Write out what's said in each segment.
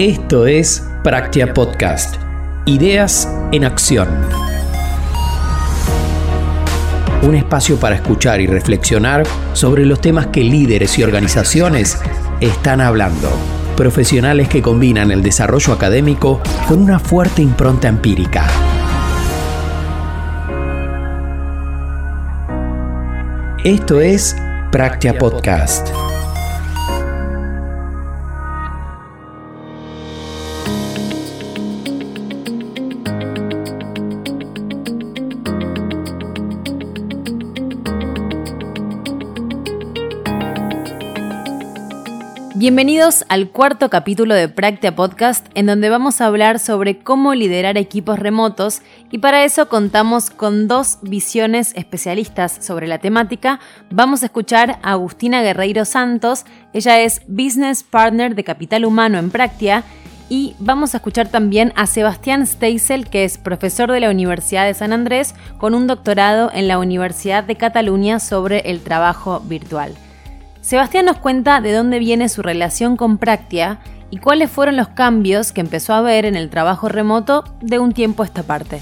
Esto es Practia Podcast. Ideas en acción. Un espacio para escuchar y reflexionar sobre los temas que líderes y organizaciones están hablando. Profesionales que combinan el desarrollo académico con una fuerte impronta empírica. Esto es Practia Podcast. Bienvenidos al cuarto capítulo de Practia Podcast, en donde vamos a hablar sobre cómo liderar equipos remotos y para eso contamos con dos visiones especialistas sobre la temática. Vamos a escuchar a Agustina Guerreiro Santos, ella es Business Partner de Capital Humano en Practia, y vamos a escuchar también a Sebastián Steisel, que es profesor de la Universidad de San Andrés con un doctorado en la Universidad de Cataluña sobre el trabajo virtual. Sebastián nos cuenta de dónde viene su relación con Practia y cuáles fueron los cambios que empezó a ver en el trabajo remoto de un tiempo a esta parte.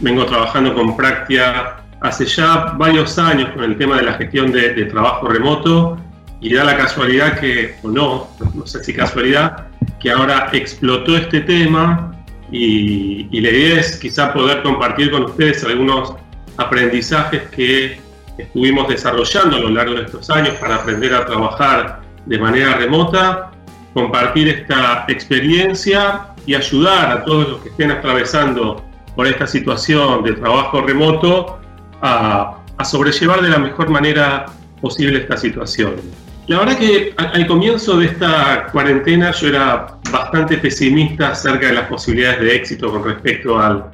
Vengo trabajando con Practia hace ya varios años con el tema de la gestión de, trabajo remoto y da la casualidad que, o no, no sé si casualidad, que ahora explotó este tema y, la idea es quizá poder compartir con ustedes algunos aprendizajes que estuvimos desarrollando a lo largo de estos años para aprender a trabajar de manera remota, compartir esta experiencia y ayudar a todos los que estén atravesando por esta situación de trabajo remoto a, sobrellevar de la mejor manera posible esta situación. La verdad que al, comienzo de esta cuarentena yo era bastante pesimista acerca de las posibilidades de éxito con respecto al,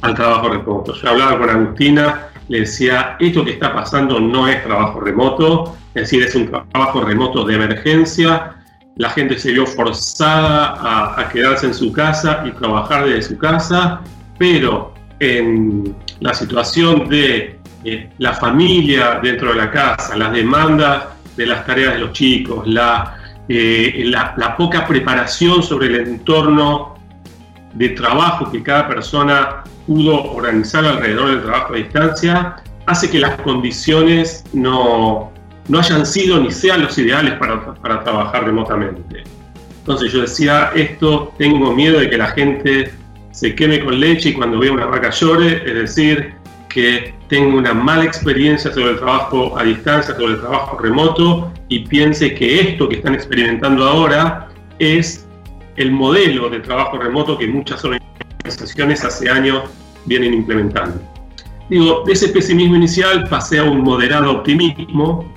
al trabajo remoto. Yo hablaba con Agustina le decía, esto que está pasando no es trabajo remoto, es decir, es un trabajo remoto de emergencia, la gente se vio forzada a, quedarse en su casa y trabajar desde su casa, pero en la situación de eh, la familia dentro de la casa, las demandas de las tareas de los chicos, la, eh, la poca preparación sobre el entorno de trabajo que cada persona pudo organizar alrededor del trabajo a distancia, hace que las condiciones no, no hayan sido ni sean los ideales para, para trabajar remotamente. Entonces yo decía, esto tengo miedo de que la gente se queme con leche y cuando vea una vaca llore, es decir, que tenga una mala experiencia sobre el trabajo a distancia, sobre el trabajo remoto y piense que esto que están experimentando ahora es el modelo de trabajo remoto que muchas organizaciones hace años vienen implementando. Digo, de ese pesimismo inicial pasé a un moderado optimismo,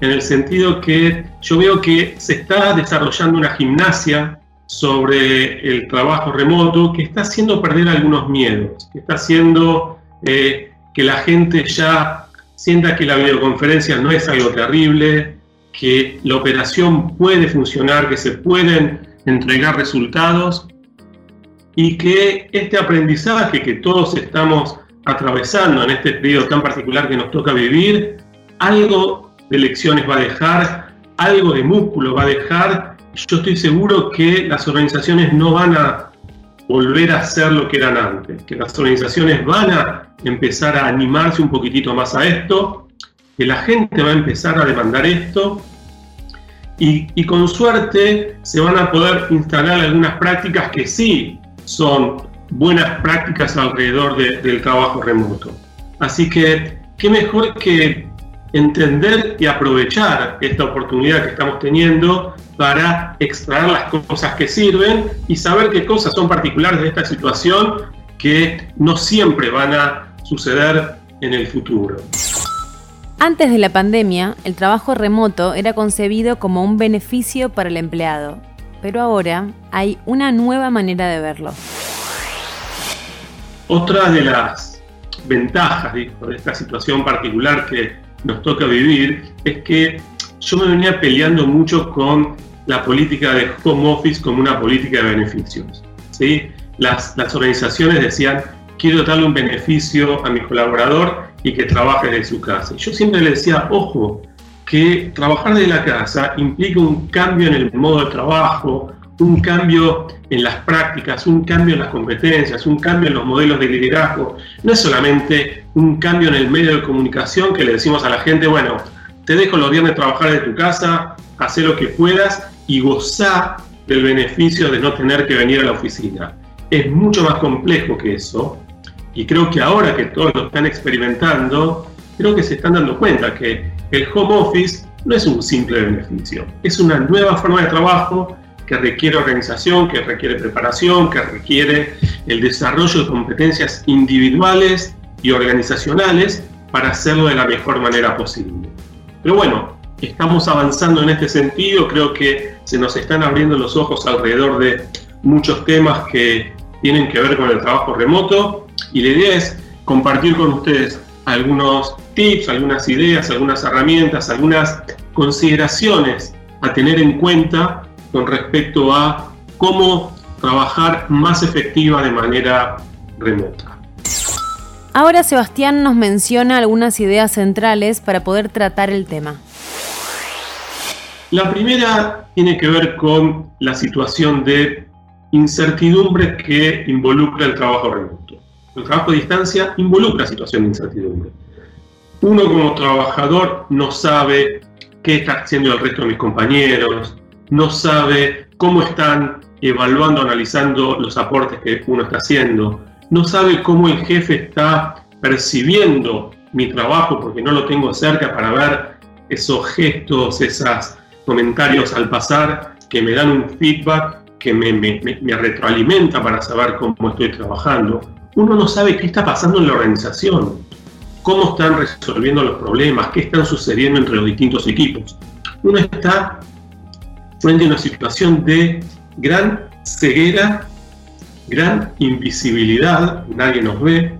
en el sentido que yo veo que se está desarrollando una gimnasia sobre el trabajo remoto que está haciendo perder algunos miedos, que está haciendo eh, que la gente ya sienta que la videoconferencia no es algo terrible, que la operación puede funcionar, que se pueden entregar resultados y que este aprendizaje que todos estamos atravesando en este periodo tan particular que nos toca vivir, algo de lecciones va a dejar, algo de músculo va a dejar. Yo estoy seguro que las organizaciones no van a volver a ser lo que eran antes, que las organizaciones van a empezar a animarse un poquitito más a esto, que la gente va a empezar a demandar esto y, y con suerte se van a poder instalar algunas prácticas que sí son buenas prácticas alrededor del trabajo remoto. Así que, ¿qué mejor que entender y aprovechar esta oportunidad que estamos teniendo para extraer las cosas que sirven y saber qué cosas son particulares de esta situación que no siempre van a suceder en el futuro. Antes de la pandemia, el trabajo remoto era concebido como un beneficio para el empleado pero ahora hay una nueva manera de verlo. Otra de las ventajas de esta situación particular que nos toca vivir es que yo me venía peleando mucho con la política de home office como una política de beneficios. ¿sí? Las, las organizaciones decían, quiero darle un beneficio a mi colaborador y que trabaje desde su casa. Yo siempre le decía, ojo, que trabajar de la casa implica un cambio en el modo de trabajo, un cambio en las prácticas, un cambio en las competencias, un cambio en los modelos de liderazgo. No es solamente un cambio en el medio de comunicación que le decimos a la gente, bueno, te dejo los viernes trabajar de tu casa, haz lo que puedas y gozar del beneficio de no tener que venir a la oficina. Es mucho más complejo que eso y creo que ahora que todos lo están experimentando, creo que se están dando cuenta que el home office no es un simple beneficio, es una nueva forma de trabajo que requiere organización, que requiere preparación, que requiere el desarrollo de competencias individuales y organizacionales para hacerlo de la mejor manera posible. Pero bueno, estamos avanzando en este sentido, creo que se nos están abriendo los ojos alrededor de muchos temas que tienen que ver con el trabajo remoto. Y la idea es compartir con ustedes algunos tips, algunas ideas, algunas herramientas, algunas consideraciones a tener en cuenta con respecto a cómo trabajar más efectiva de manera remota. Ahora Sebastián nos menciona algunas ideas centrales para poder tratar el tema. La primera tiene que ver con la situación de incertidumbre que involucra el trabajo remoto. El trabajo a distancia involucra situación de incertidumbre. Uno como trabajador no sabe qué está haciendo el resto de mis compañeros, no sabe cómo están evaluando, analizando los aportes que uno está haciendo, no sabe cómo el jefe está percibiendo mi trabajo porque no lo tengo cerca para ver esos gestos, esos comentarios al pasar que me dan un feedback que me, me, retroalimenta para saber cómo estoy trabajando. Uno no sabe qué está pasando en la organización, cómo están resolviendo los problemas, qué están sucediendo entre los distintos equipos. Uno está frente a una situación de gran ceguera, gran invisibilidad, nadie nos ve,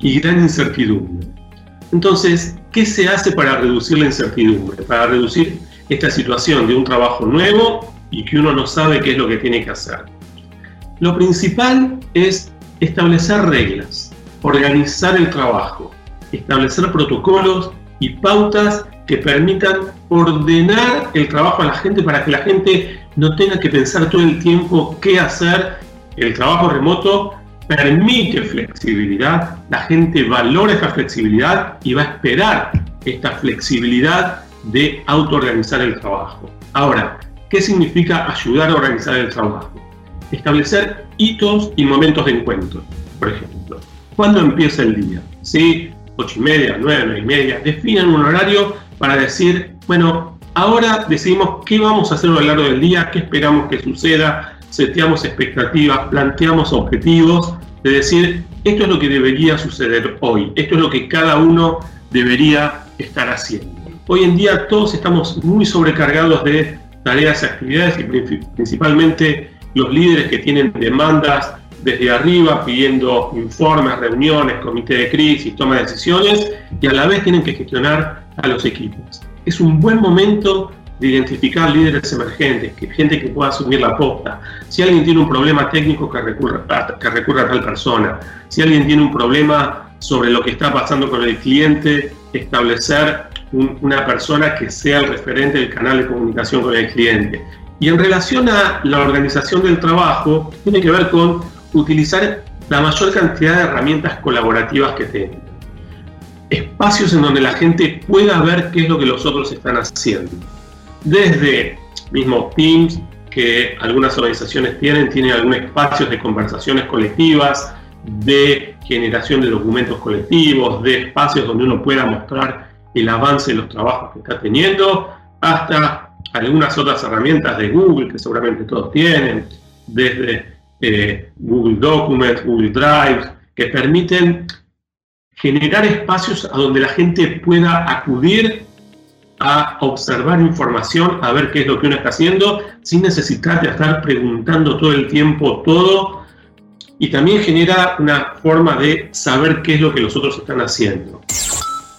y gran incertidumbre. Entonces, ¿qué se hace para reducir la incertidumbre? Para reducir esta situación de un trabajo nuevo y que uno no sabe qué es lo que tiene que hacer. Lo principal es establecer reglas, organizar el trabajo, establecer protocolos y pautas que permitan ordenar el trabajo a la gente para que la gente no tenga que pensar todo el tiempo qué hacer. El trabajo remoto permite flexibilidad, la gente valora esta flexibilidad y va a esperar esta flexibilidad de autoorganizar el trabajo. Ahora, ¿qué significa ayudar a organizar el trabajo? Establecer hitos y momentos de encuentro, por ejemplo. ¿Cuándo empieza el día? ¿Sí? 8 y media, 9, 9 y media. Definan un horario para decir, bueno, ahora decidimos qué vamos a hacer a lo largo del día, qué esperamos que suceda, seteamos expectativas, planteamos objetivos, de decir, esto es lo que debería suceder hoy, esto es lo que cada uno debería estar haciendo. Hoy en día todos estamos muy sobrecargados de tareas y actividades y principalmente los líderes que tienen demandas desde arriba pidiendo informes, reuniones, comité de crisis, toma de decisiones y a la vez tienen que gestionar a los equipos. Es un buen momento de identificar líderes emergentes, que, gente que pueda asumir la posta. Si alguien tiene un problema técnico, que recurra, que recurra a tal persona. Si alguien tiene un problema sobre lo que está pasando con el cliente, establecer una persona que sea el referente del canal de comunicación con el cliente. Y en relación a la organización del trabajo, tiene que ver con utilizar la mayor cantidad de herramientas colaborativas que tenga espacios en donde la gente pueda ver qué es lo que los otros están haciendo. Desde mismo Teams, que algunas organizaciones tienen, tienen algunos espacios de conversaciones colectivas, de generación de documentos colectivos, de espacios donde uno pueda mostrar el avance de los trabajos que está teniendo, hasta algunas otras herramientas de Google que seguramente todos tienen, desde eh, Google Documents, Google Drive, que permiten generar espacios a donde la gente pueda acudir a observar información, a ver qué es lo que uno está haciendo, sin necesidad de estar preguntando todo el tiempo todo. Y también genera una forma de saber qué es lo que los otros están haciendo.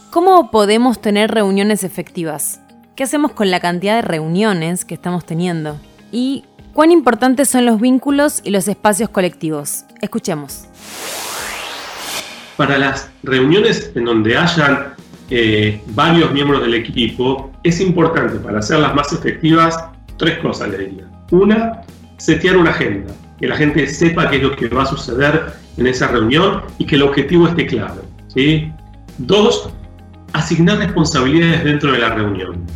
¿Cómo podemos tener reuniones efectivas? ¿Qué hacemos con la cantidad de reuniones que estamos teniendo? ¿Y cuán importantes son los vínculos y los espacios colectivos? Escuchemos para las reuniones en donde hayan eh, varios miembros del equipo, es importante para hacerlas más efectivas tres cosas, le diría. Una, setear una agenda, que la gente sepa qué es lo que va a suceder en esa reunión y que el objetivo esté claro. ¿sí? Dos, asignar responsabilidades dentro de la reunión.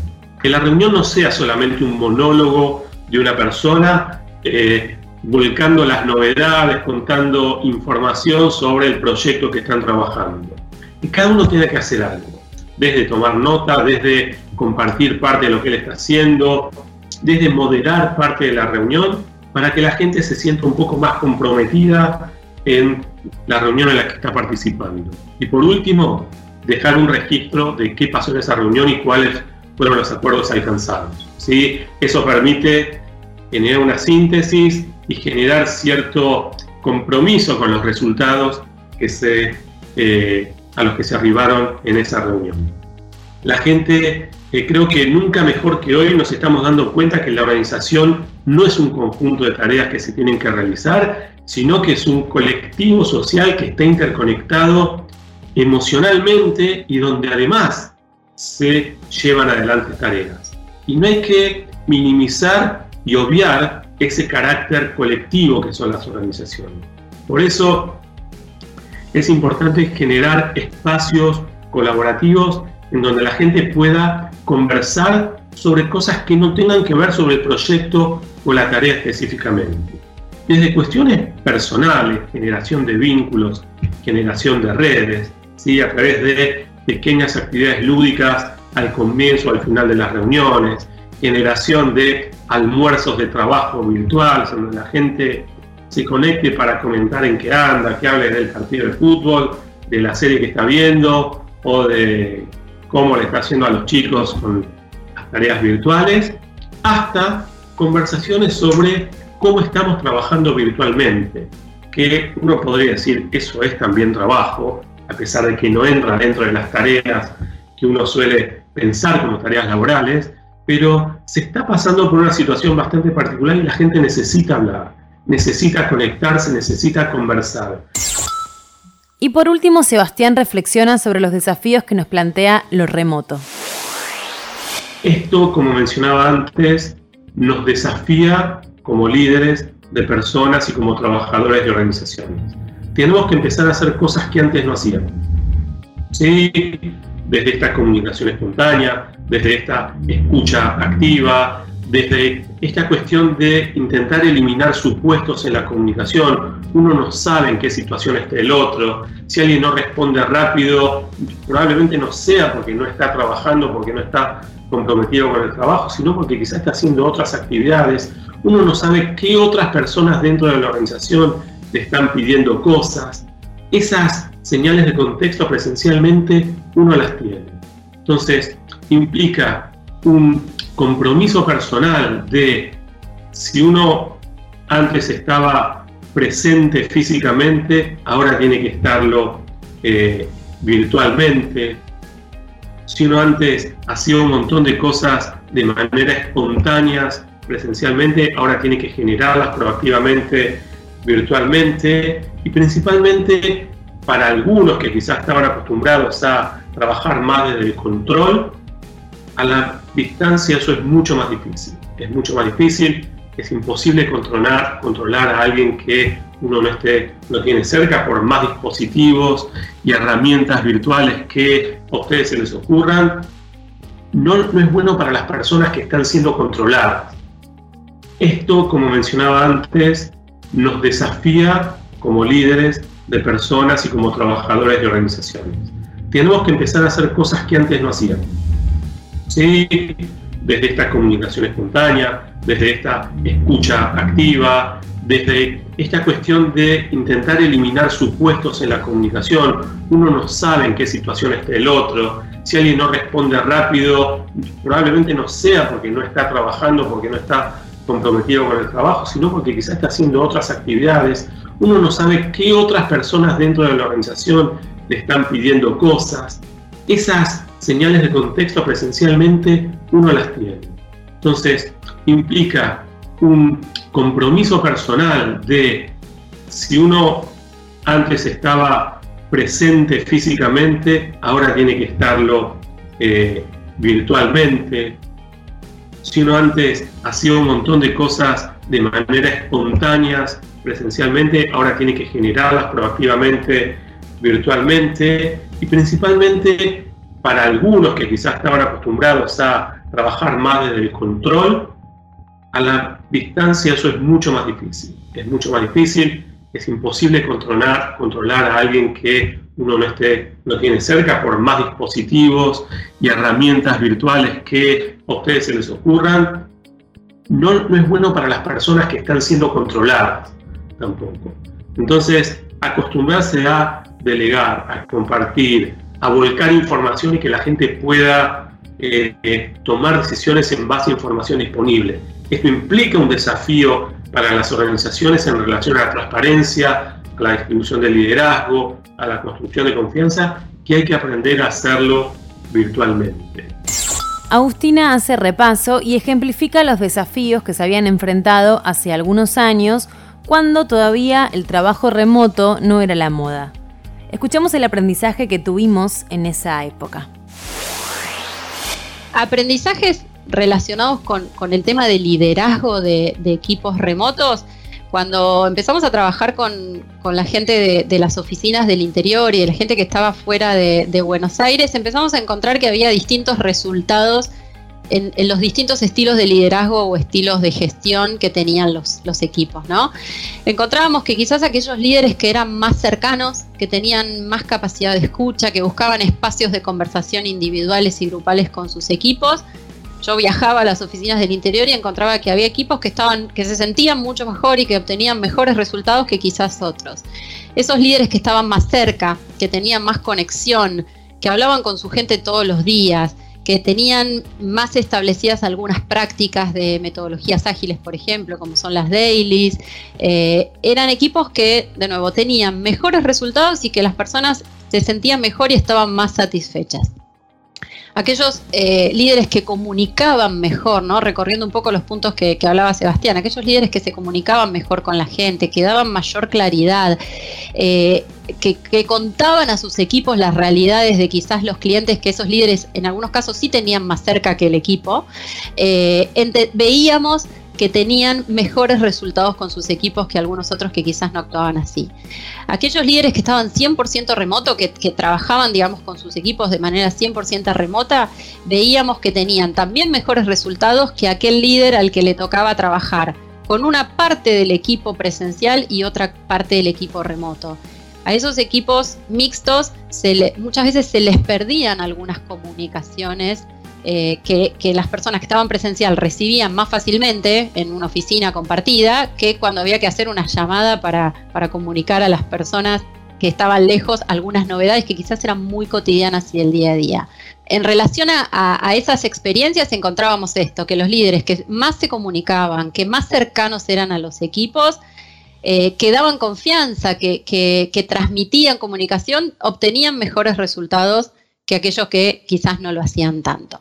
Que la reunión no sea solamente un monólogo de una persona eh, volcando las novedades, contando información sobre el proyecto que están trabajando. Y cada uno tiene que hacer algo, desde tomar nota, desde compartir parte de lo que él está haciendo, desde moderar parte de la reunión para que la gente se sienta un poco más comprometida en la reunión en la que está participando. Y por último, dejar un registro de qué pasó en esa reunión y cuáles fueron los acuerdos alcanzados. ¿Sí? Eso permite generar una síntesis y generar cierto compromiso con los resultados que se, eh, a los que se arribaron en esa reunión. La gente, eh, creo que nunca mejor que hoy nos estamos dando cuenta que la organización no es un conjunto de tareas que se tienen que realizar, sino que es un colectivo social que está interconectado emocionalmente y donde además se llevan adelante tareas. Y no hay que minimizar y obviar ese carácter colectivo que son las organizaciones. Por eso es importante generar espacios colaborativos en donde la gente pueda conversar sobre cosas que no tengan que ver sobre el proyecto o la tarea específicamente. Desde cuestiones personales, generación de vínculos, generación de redes, ¿sí? a través de pequeñas actividades lúdicas al comienzo al final de las reuniones, generación de almuerzos de trabajo virtual, donde la gente se conecte para comentar en qué anda, que hable del partido de fútbol, de la serie que está viendo o de cómo le está haciendo a los chicos con las tareas virtuales, hasta conversaciones sobre cómo estamos trabajando virtualmente, que uno podría decir eso es también trabajo, a pesar de que no entra dentro de las tareas que uno suele pensar como tareas laborales, pero se está pasando por una situación bastante particular y la gente necesita hablar, necesita conectarse, necesita conversar. Y por último, Sebastián reflexiona sobre los desafíos que nos plantea lo remoto. Esto, como mencionaba antes, nos desafía como líderes de personas y como trabajadores de organizaciones tenemos que empezar a hacer cosas que antes no hacíamos. ¿Sí? Desde esta comunicación espontánea, desde esta escucha activa, desde esta cuestión de intentar eliminar supuestos en la comunicación. Uno no sabe en qué situación está el otro. Si alguien no responde rápido, probablemente no sea porque no está trabajando, porque no está comprometido con el trabajo, sino porque quizás está haciendo otras actividades. Uno no sabe qué otras personas dentro de la organización te están pidiendo cosas. Esas señales de contexto presencialmente uno las tiene. Entonces, implica un compromiso personal de si uno antes estaba presente físicamente, ahora tiene que estarlo eh, virtualmente. Si uno antes hacía un montón de cosas de manera espontáneas presencialmente, ahora tiene que generarlas proactivamente virtualmente y principalmente para algunos que quizás estaban acostumbrados a trabajar más desde el control, a la distancia eso es mucho más difícil. Es mucho más difícil, es imposible controlar, controlar a alguien que uno no, esté, no tiene cerca por más dispositivos y herramientas virtuales que a ustedes se les ocurran. No, no es bueno para las personas que están siendo controladas. Esto, como mencionaba antes, nos desafía como líderes de personas y como trabajadores de organizaciones. Tenemos que empezar a hacer cosas que antes no hacíamos. ¿Sí? Desde esta comunicación espontánea, desde esta escucha activa, desde esta cuestión de intentar eliminar supuestos en la comunicación. Uno no sabe en qué situación está el otro. Si alguien no responde rápido, probablemente no sea porque no está trabajando, porque no está comprometido con el trabajo, sino porque quizás está haciendo otras actividades. Uno no sabe qué otras personas dentro de la organización le están pidiendo cosas. Esas señales de contexto presencialmente uno las tiene. Entonces, implica un compromiso personal de si uno antes estaba presente físicamente, ahora tiene que estarlo eh, virtualmente. Si uno antes hacía un montón de cosas de manera espontáneas, presencialmente, ahora tiene que generarlas proactivamente, virtualmente y principalmente para algunos que quizás estaban acostumbrados a trabajar más desde el control, a la distancia eso es mucho más difícil. Es mucho más difícil, es imposible controlar, controlar a alguien que uno no, esté, no tiene cerca por más dispositivos y herramientas virtuales que a ustedes se les ocurran. No, no es bueno para las personas que están siendo controladas tampoco. Entonces, acostumbrarse a delegar, a compartir, a volcar información y que la gente pueda eh, eh, tomar decisiones en base a información disponible. Esto implica un desafío para las organizaciones en relación a la transparencia, a la distribución del liderazgo, a la construcción de confianza, que hay que aprender a hacerlo virtualmente. Agustina hace repaso y ejemplifica los desafíos que se habían enfrentado hace algunos años cuando todavía el trabajo remoto no era la moda. Escuchamos el aprendizaje que tuvimos en esa época. Aprendizajes relacionados con, el tema de liderazgo de, equipos remotos. Cuando empezamos a trabajar con, la gente de, las oficinas del interior y de la gente que estaba fuera de, Buenos Aires, empezamos a encontrar que había distintos resultados en, los distintos estilos de liderazgo o estilos de gestión que tenían los, los equipos, ¿no? Encontrábamos que quizás aquellos líderes que eran más cercanos, que tenían más capacidad de escucha, que buscaban espacios de conversación individuales y grupales con sus equipos, yo viajaba a las oficinas del interior y encontraba que había equipos que estaban, que se sentían mucho mejor y que obtenían mejores resultados que quizás otros. Esos líderes que estaban más cerca, que tenían más conexión, que hablaban con su gente todos los días, que tenían más establecidas algunas prácticas de metodologías ágiles, por ejemplo, como son las dailies. Eh, eran equipos que, de nuevo, tenían mejores resultados y que las personas se sentían mejor y estaban más satisfechas aquellos eh, líderes que comunicaban mejor, ¿no? Recorriendo un poco los puntos que, hablaba Sebastián, aquellos líderes que se comunicaban mejor con la gente, que daban mayor claridad, eh, que, contaban a sus equipos las realidades de quizás los clientes que esos líderes en algunos casos sí tenían más cerca que el equipo, eh, veíamos que tenían mejores resultados con sus equipos que algunos otros que quizás no actuaban así. Aquellos líderes que estaban 100% remoto, que, trabajaban, digamos, con sus equipos de manera 100% remota, veíamos que tenían también mejores resultados que aquel líder al que le tocaba trabajar con una parte del equipo presencial y otra parte del equipo remoto. A esos equipos mixtos muchas veces se les perdían algunas comunicaciones eh, que, las personas que estaban presencial recibían más fácilmente en una oficina compartida que cuando había que hacer una llamada para, comunicar a las personas que estaban lejos algunas novedades que quizás eran muy cotidianas y del día a día. En relación a, esas experiencias encontrábamos esto, que los líderes que más se comunicaban, que más cercanos eran a los equipos, eh, que daban confianza, que, que transmitían comunicación, obtenían mejores resultados que aquellos que quizás no lo hacían tanto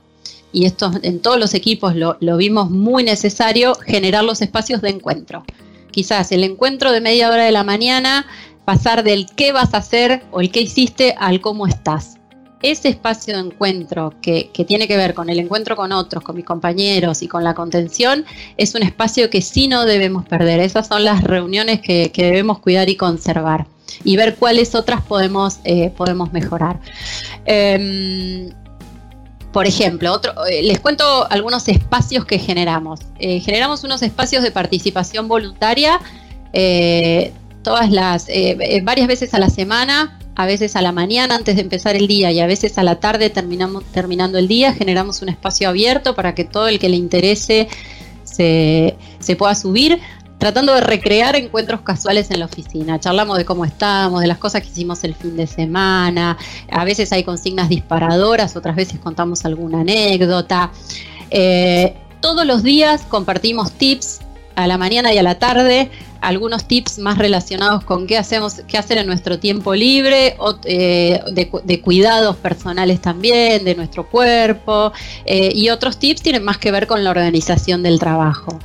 y esto en todos los equipos lo, vimos muy necesario, generar los espacios de encuentro. Quizás el encuentro de media hora de la mañana, pasar del qué vas a hacer o el qué hiciste al cómo estás. Ese espacio de encuentro que, tiene que ver con el encuentro con otros, con mis compañeros y con la contención, es un espacio que sí no debemos perder. Esas son las reuniones que, debemos cuidar y conservar y ver cuáles otras podemos, eh, podemos mejorar. Em, por ejemplo, otro, eh, les cuento algunos espacios que generamos. Eh, generamos unos espacios de participación voluntaria eh, todas las varias veces a la semana, a veces a la mañana antes de empezar el día y a veces a la tarde terminamos, terminando el día. Generamos un espacio abierto para que todo el que le interese se, se pueda subir tratando de recrear encuentros casuales en la oficina. Charlamos de cómo estamos, de las cosas que hicimos el fin de semana, a veces hay consignas disparadoras, otras veces contamos alguna anécdota. Eh, todos los días compartimos tips a la mañana y a la tarde, algunos tips más relacionados con qué hacemos, qué hacer en nuestro tiempo libre, o, eh, de, cuidados personales también, de nuestro cuerpo, eh, y otros tips tienen más que ver con la organización del trabajo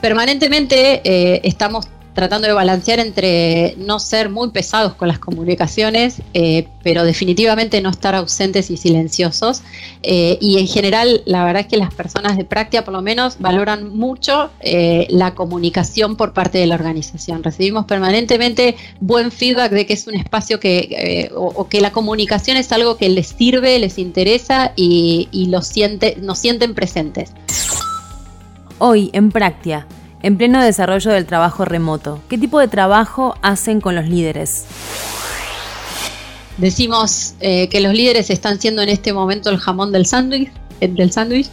permanentemente eh, estamos tratando de balancear entre no ser muy pesados con las comunicaciones, eh, pero definitivamente no estar ausentes y silenciosos. Eh, y en general, la verdad es que las personas de práctica, por lo menos, valoran mucho eh, la comunicación por parte de la organización. Recibimos permanentemente buen feedback de que es un espacio que, o, que la comunicación es algo que les sirve, les interesa y, y siente, nos sienten presentes. Hoy, en Práctica, en pleno desarrollo del trabajo remoto. ¿Qué tipo de trabajo hacen con los líderes? Decimos eh, que los líderes están siendo en este momento el jamón del sándwich. Del sándwich.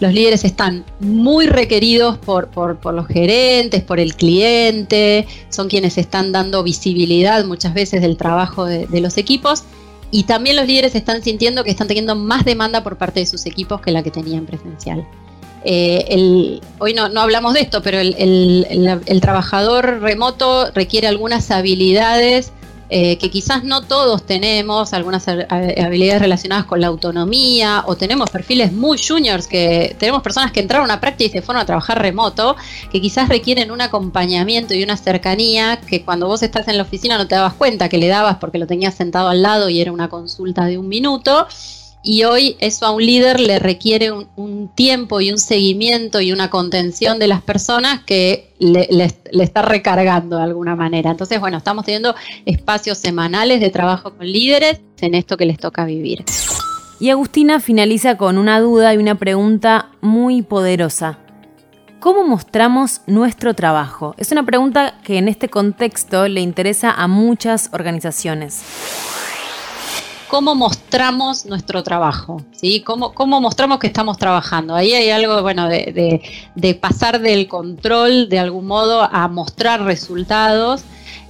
Los líderes están muy requeridos por, los gerentes, por el cliente, son quienes están dando visibilidad muchas veces del trabajo de los equipos y también los líderes están sintiendo que están teniendo más demanda por parte de sus equipos que la que tenían presencial. Eh, hoy no, hablamos de esto, pero el, trabajador remoto requiere algunas habilidades eh, que quizás no todos tenemos, algunas habilidades relacionadas con la autonomía, o tenemos perfiles muy juniors, que tenemos personas que entraron a práctica y se fueron a trabajar remoto, que quizás requieren un acompañamiento y una cercanía que cuando vos estás en la oficina no te dabas cuenta que le dabas porque lo tenías sentado al lado y era una consulta de un minuto y hoy eso a un líder le requiere un, tiempo y un seguimiento y una contención de las personas que le, está recargando de alguna manera. Entonces, bueno, estamos teniendo espacios semanales de trabajo con líderes en esto que les toca vivir. Y Agustina finaliza con una duda y una pregunta muy poderosa. ¿Cómo mostramos nuestro trabajo? Es una pregunta que en este contexto le interesa a muchas organizaciones cómo mostramos nuestro trabajo, ¿sí? Cómo, cómo mostramos que estamos trabajando. Ahí hay algo, bueno, de, de pasar del control de algún modo a mostrar resultados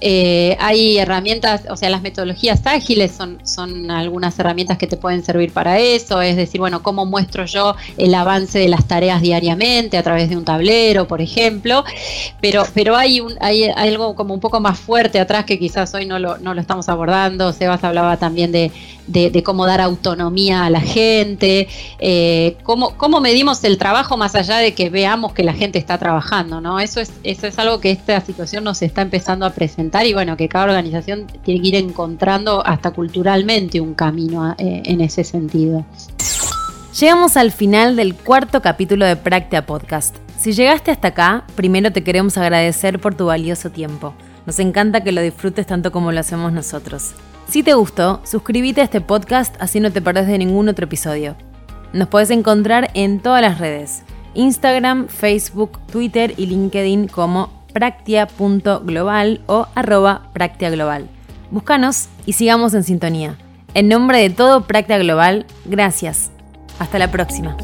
eh, hay herramientas, o sea, las metodologías ágiles son, son algunas herramientas que te pueden servir para eso, es decir, bueno, cómo muestro yo el avance de las tareas diariamente a través de un tablero, por ejemplo, pero, pero hay, un, hay, algo como un poco más fuerte atrás que quizás hoy no lo, no lo estamos abordando, Sebas hablaba también de, de, cómo dar autonomía a la gente, eh, cómo, cómo medimos el trabajo más allá de que veamos que la gente está trabajando, ¿no? Eso es, eso es algo que esta situación nos está empezando a presentar y bueno, que cada organización tiene que ir encontrando hasta culturalmente un camino eh, en ese sentido. Llegamos al final del cuarto capítulo de Práctica Podcast. Si llegaste hasta acá, primero te queremos agradecer por tu valioso tiempo. Nos encanta que lo disfrutes tanto como lo hacemos nosotros. Si te gustó, suscríbete a este podcast así no te perdés de ningún otro episodio. Nos puedes encontrar en todas las redes, Instagram, Facebook, Twitter y LinkedIn como practia.global o arroba practiaglobal. Búscanos y sigamos en sintonía. En nombre de todo Practia Global, gracias. Hasta la próxima.